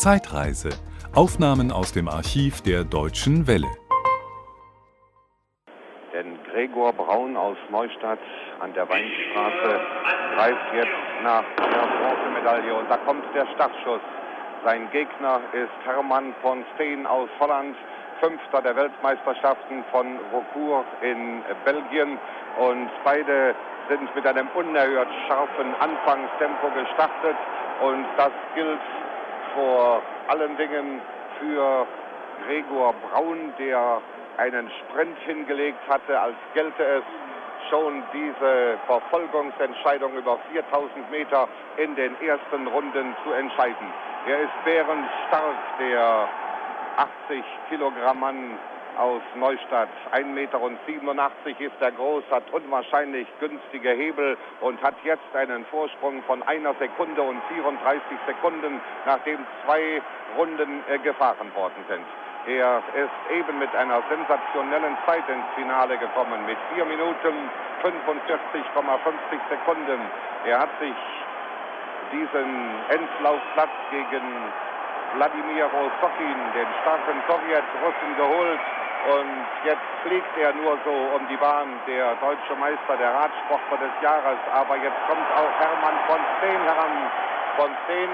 Zeitreise. Aufnahmen aus dem Archiv der Deutschen Welle. Denn Gregor Braun aus Neustadt an der Weinstraße greift jetzt nach der Bronzemedaille und da kommt der Startschuss. Sein Gegner ist Hermann von Steen aus Holland, Fünfter der Weltmeisterschaften von Rocourt in Belgien und beide sind mit einem unerhört scharfen Anfangstempo gestartet und das gilt vor allen Dingen für Gregor Braun, der einen Sprint hingelegt hatte, als gelte es schon diese Verfolgungsentscheidung über 4000 Meter in den ersten Runden zu entscheiden. Er ist bärenstark, der 80 Kilogramm Mann aus Neustadt. 1,87 Meter ist er groß, hat unwahrscheinlich günstige Hebel und hat jetzt einen Vorsprung von einer Sekunde und 34 Sekunden, nachdem zwei Runden äh, gefahren worden sind. Er ist eben mit einer sensationellen Zeit ins Finale gekommen, mit 4 Minuten 45,50 Sekunden. Er hat sich diesen Endlaufplatz gegen Wladimir Rosokin, den starken Sowjetrussen, geholt. Und jetzt fliegt er nur so um die Bahn, der deutsche Meister, der Radsportler des Jahres. Aber jetzt kommt auch Hermann von Steen heran. Von Steen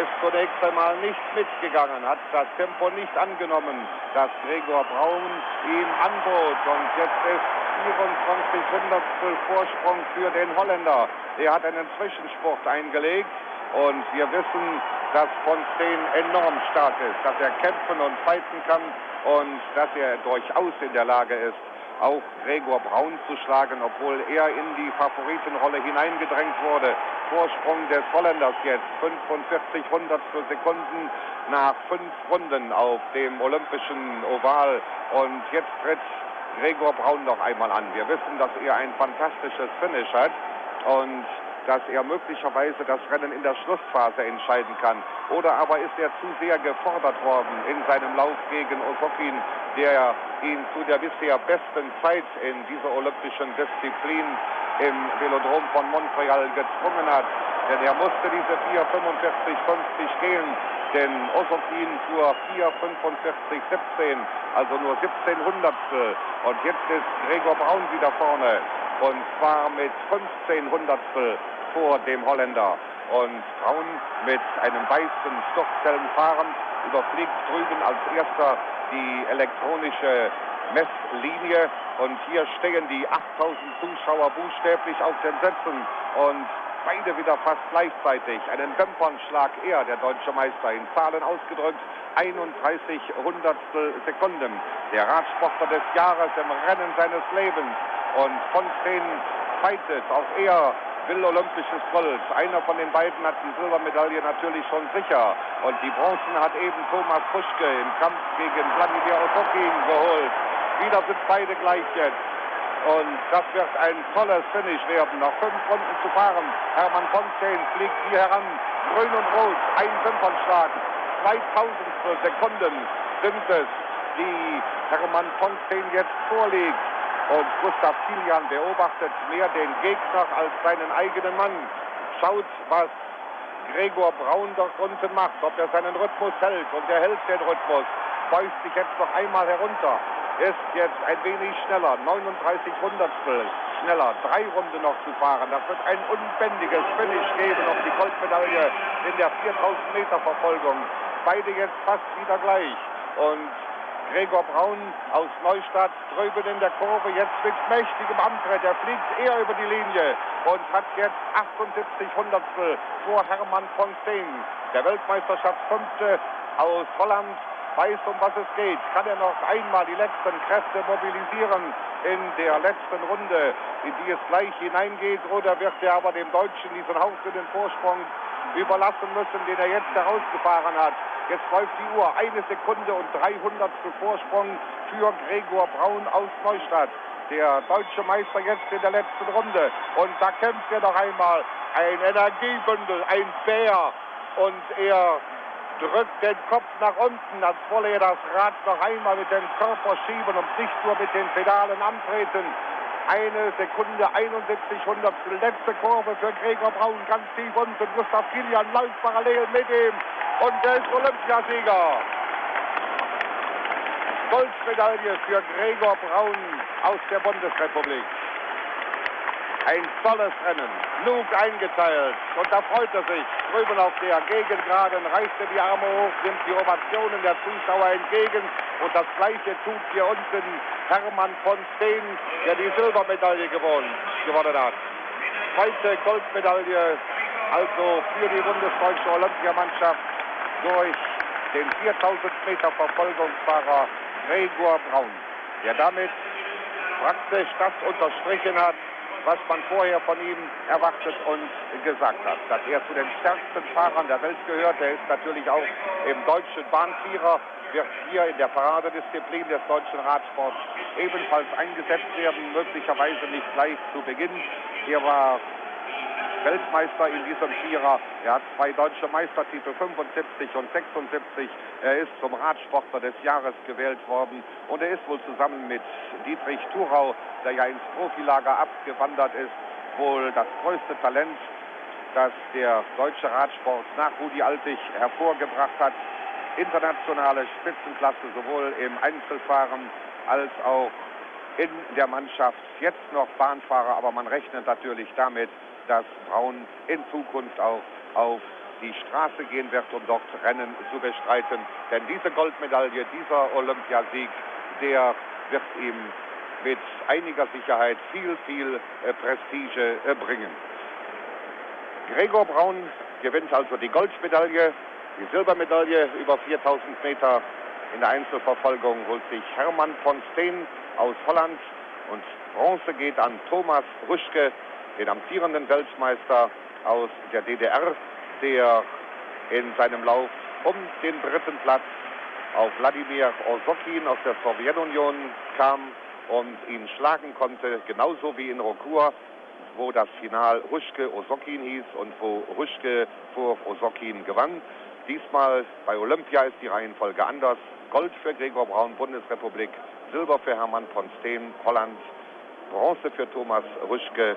ist zunächst einmal nicht mitgegangen, hat das Tempo nicht angenommen, das Gregor Braun ihm anbot. Und jetzt ist 24 Hundertstel Vorsprung für den Holländer. Er hat einen Zwischensport eingelegt. Und wir wissen, dass von Steen enorm stark ist, dass er kämpfen und fighten kann und dass er durchaus in der Lage ist, auch Gregor Braun zu schlagen, obwohl er in die Favoritenrolle hineingedrängt wurde. Vorsprung des Holländers jetzt 45 Hundertstel Sekunden nach fünf Runden auf dem olympischen Oval. Und jetzt tritt Gregor Braun noch einmal an. Wir wissen, dass er ein fantastisches Finish hat und dass er möglicherweise das Rennen in der Schlussphase entscheiden kann. Oder aber ist er zu sehr gefordert worden in seinem Lauf gegen Osokin, der ihn zu der bisher besten Zeit in dieser olympischen Disziplin im Velodrom von Montreal gezwungen hat. Denn er musste diese 4,45,50 gehen, denn Osokin fuhr 4,45,17, also nur 17 Hundertstel. Und jetzt ist Gregor Braun wieder vorne und zwar mit 15 Hundertstel vor dem Holländer. Und Braun mit einem weißen Stockzellenfahren überfliegt drüben als erster die elektronische Messlinie. Und hier stehen die 8000 Zuschauer buchstäblich auf den Sätzen. Und beide wieder fast gleichzeitig. Einen Dämpfernschlag eher, der deutsche Meister. In Zahlen ausgedrückt 31 Hundertstel Sekunden. Der Radsportler des Jahres im Rennen seines Lebens. Und von Steen fightet, auch er will olympisches Gold. Einer von den beiden hat die Silbermedaille natürlich schon sicher. Und die Bronzen hat eben Thomas Puschke im Kampf gegen Wladimir Osokin geholt. Wieder sind beide gleich jetzt. Und das wird ein tolles Finish werden. Noch fünf Runden zu fahren. Hermann Fonstein fliegt hier heran. Grün und Rot, ein Wimpernschlag. 2000 Sekunden sind es, die Hermann Fonstein jetzt vorlegt. Und Gustav Kilian beobachtet mehr den Gegner als seinen eigenen Mann. Schaut, was Gregor Braun dort unten macht, ob er seinen Rhythmus hält. Und er hält den Rhythmus. Beugt sich jetzt noch einmal herunter. Ist jetzt ein wenig schneller. 39 Hundertstel schneller. Drei Runden noch zu fahren. Das wird ein unbändiges Finish geben auf die Goldmedaille in der 4000 Meter Verfolgung. Beide jetzt fast wieder gleich. Und Gregor Braun aus Neustadt drüben in der Kurve, jetzt mit mächtigem Antritt. Er fliegt eher über die Linie und hat jetzt 78 Hundertstel vor Hermann von Steen. Der Weltmeisterschaftsfünfte aus Holland weiß, um was es geht. Kann er noch einmal die letzten Kräfte mobilisieren in der letzten Runde, in die es gleich hineingeht, oder wird er aber dem Deutschen diesen hauchdünnen Vorsprung überlassen müssen, den er jetzt herausgefahren hat? Jetzt läuft die Uhr. Eine Sekunde und 300 Vorsprung für Gregor Braun aus Neustadt. Der deutsche Meister jetzt in der letzten Runde. Und da kämpft er noch einmal. Ein Energiebündel, ein Bär. Und er drückt den Kopf nach unten, als wolle er das Rad noch einmal mit dem Körper schieben und nicht nur mit den Pedalen antreten. Eine Sekunde 71 Hundertstel. Letzte Kurve für Gregor Braun, ganz tief unten. Gustav Kilian läuft parallel mit ihm. Und der ist Olympiasieger. Goldmedaille für Gregor Braun aus der Bundesrepublik. Ein tolles Rennen, klug eingeteilt. Und da freut er sich. Drüben auf der Gegengraden reißt er die Arme hoch, nimmt die Ovationen der Zuschauer entgegen. Und das Gleiche tut hier unten Hermann von Steen, der die Silbermedaille gewonnen, gewonnen hat. Zweite Goldmedaille also für die bundesdeutsche Olympiamannschaft durch den 4000 Meter Verfolgungsfahrer Gregor Braun, der damit praktisch das unterstrichen hat, was man vorher von ihm erwartet und gesagt hat. Dass er zu den stärksten Fahrern der Welt gehört. Er ist natürlich auch im deutschen Bahnvierer, wird hier in der Paradedisziplin des deutschen Radsports ebenfalls eingesetzt werden, möglicherweise nicht gleich zu Beginn. Er war Weltmeister in diesem Vierer. Er hat zwei deutsche Meistertitel, 75 und 76. Er ist zum Radsportler des Jahres gewählt worden und er ist wohl zusammen mit Dietrich Thurau, der ja ins Profilager abgewandert ist, wohl das größte Talent, das der deutsche Radsport nach Rudi Altig hervorgebracht hat. Internationale Spitzenklasse sowohl im Einzelfahren als auch in der Mannschaft. Jetzt noch Bahnfahrer, aber man rechnet natürlich damit, dass Braun in Zukunft auch auf die Straße gehen wird, um dort Rennen zu bestreiten. Denn diese Goldmedaille, dieser Olympiasieg, der wird ihm mit einiger Sicherheit viel, viel äh, Prestige äh, bringen. Gregor Braun gewinnt also die Goldmedaille, die Silbermedaille über 4000 Meter in der Einzelverfolgung holt sich Hermann von Steen aus Holland und Bronze geht an Thomas Ruschke den amtierenden Weltmeister aus der DDR, der in seinem Lauf um den dritten Platz auf Wladimir Osokin aus der Sowjetunion kam und ihn schlagen konnte, genauso wie in Rokur, wo das Final Ruschke-Osokin hieß und wo Ruschke vor Osokin gewann. Diesmal bei Olympia ist die Reihenfolge anders. Gold für Gregor Braun, Bundesrepublik, Silber für Hermann von Steen, Holland, Bronze für Thomas Ruschke,